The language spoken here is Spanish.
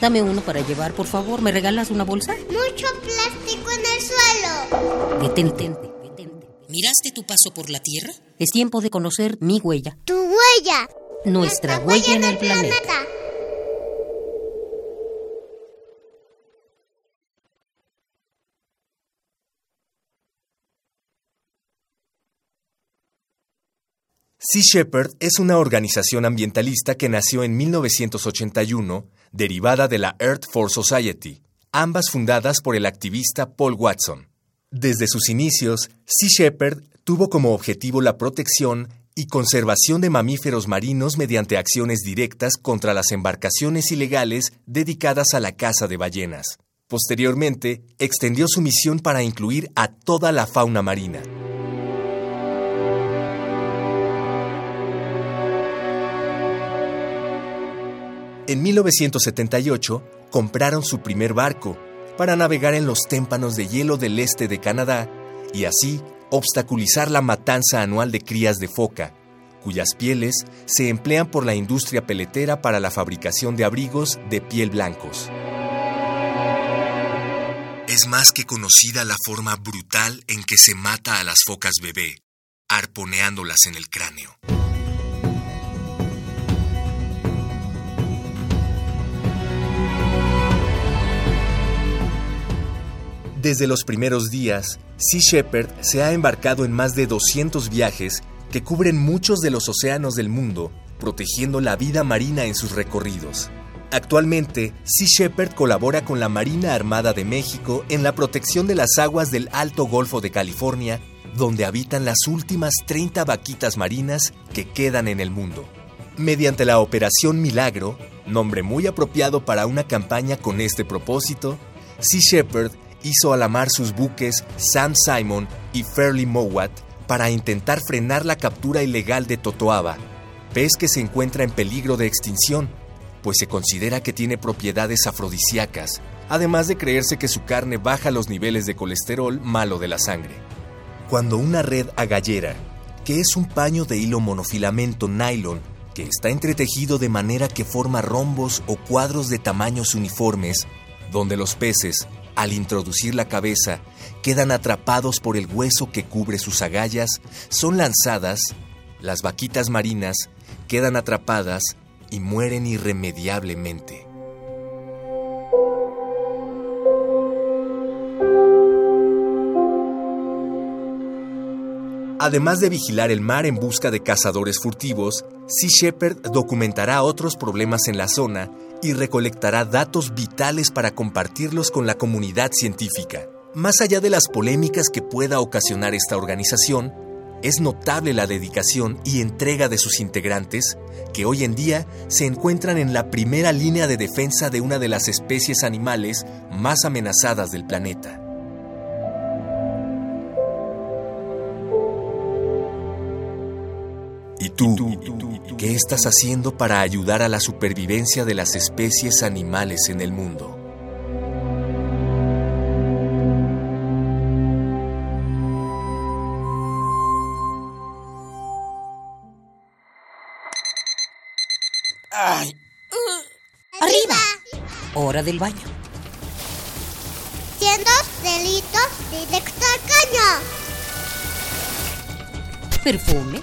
Dame uno para llevar, por favor. ¿Me regalas una bolsa? Mucho plástico en el suelo. Detente. ¿Miraste tu paso por la Tierra? Es tiempo de conocer mi huella. Tu huella. Nuestra huella en el planeta. Sea Shepherd es una organización ambientalista que nació en 1981, derivada de la Earth for Society, ambas fundadas por el activista Paul Watson. Desde sus inicios, Sea Shepherd tuvo como objetivo la protección y conservación de mamíferos marinos mediante acciones directas contra las embarcaciones ilegales dedicadas a la caza de ballenas. Posteriormente, extendió su misión para incluir a toda la fauna marina. En 1978 compraron su primer barco para navegar en los témpanos de hielo del este de Canadá y así obstaculizar la matanza anual de crías de foca, cuyas pieles se emplean por la industria peletera para la fabricación de abrigos de piel blancos. Es más que conocida la forma brutal en que se mata a las focas bebé, arponeándolas en el cráneo. Desde los primeros días, Sea Shepherd se ha embarcado en más de 200 viajes que cubren muchos de los océanos del mundo, protegiendo la vida marina en sus recorridos. Actualmente, Sea Shepherd colabora con la Marina Armada de México en la protección de las aguas del Alto Golfo de California, donde habitan las últimas 30 vaquitas marinas que quedan en el mundo. Mediante la Operación Milagro, nombre muy apropiado para una campaña con este propósito, Sea Shepherd hizo a la mar sus buques Sam Simon y Fairly Mowat para intentar frenar la captura ilegal de Totoaba, pez que se encuentra en peligro de extinción, pues se considera que tiene propiedades afrodisíacas, además de creerse que su carne baja los niveles de colesterol malo de la sangre. Cuando una red agallera, que es un paño de hilo monofilamento nylon que está entretejido de manera que forma rombos o cuadros de tamaños uniformes, donde los peces, al introducir la cabeza, quedan atrapados por el hueso que cubre sus agallas, son lanzadas, las vaquitas marinas quedan atrapadas y mueren irremediablemente. Además de vigilar el mar en busca de cazadores furtivos, Sea Shepherd documentará otros problemas en la zona y recolectará datos vitales para compartirlos con la comunidad científica. Más allá de las polémicas que pueda ocasionar esta organización, es notable la dedicación y entrega de sus integrantes, que hoy en día se encuentran en la primera línea de defensa de una de las especies animales más amenazadas del planeta. ¿Y tú, qué estás haciendo para ayudar a la supervivencia de las especies animales en el mundo? Ay. Arriba. Hora del baño. Siendo delitos directo al caño. Perfume,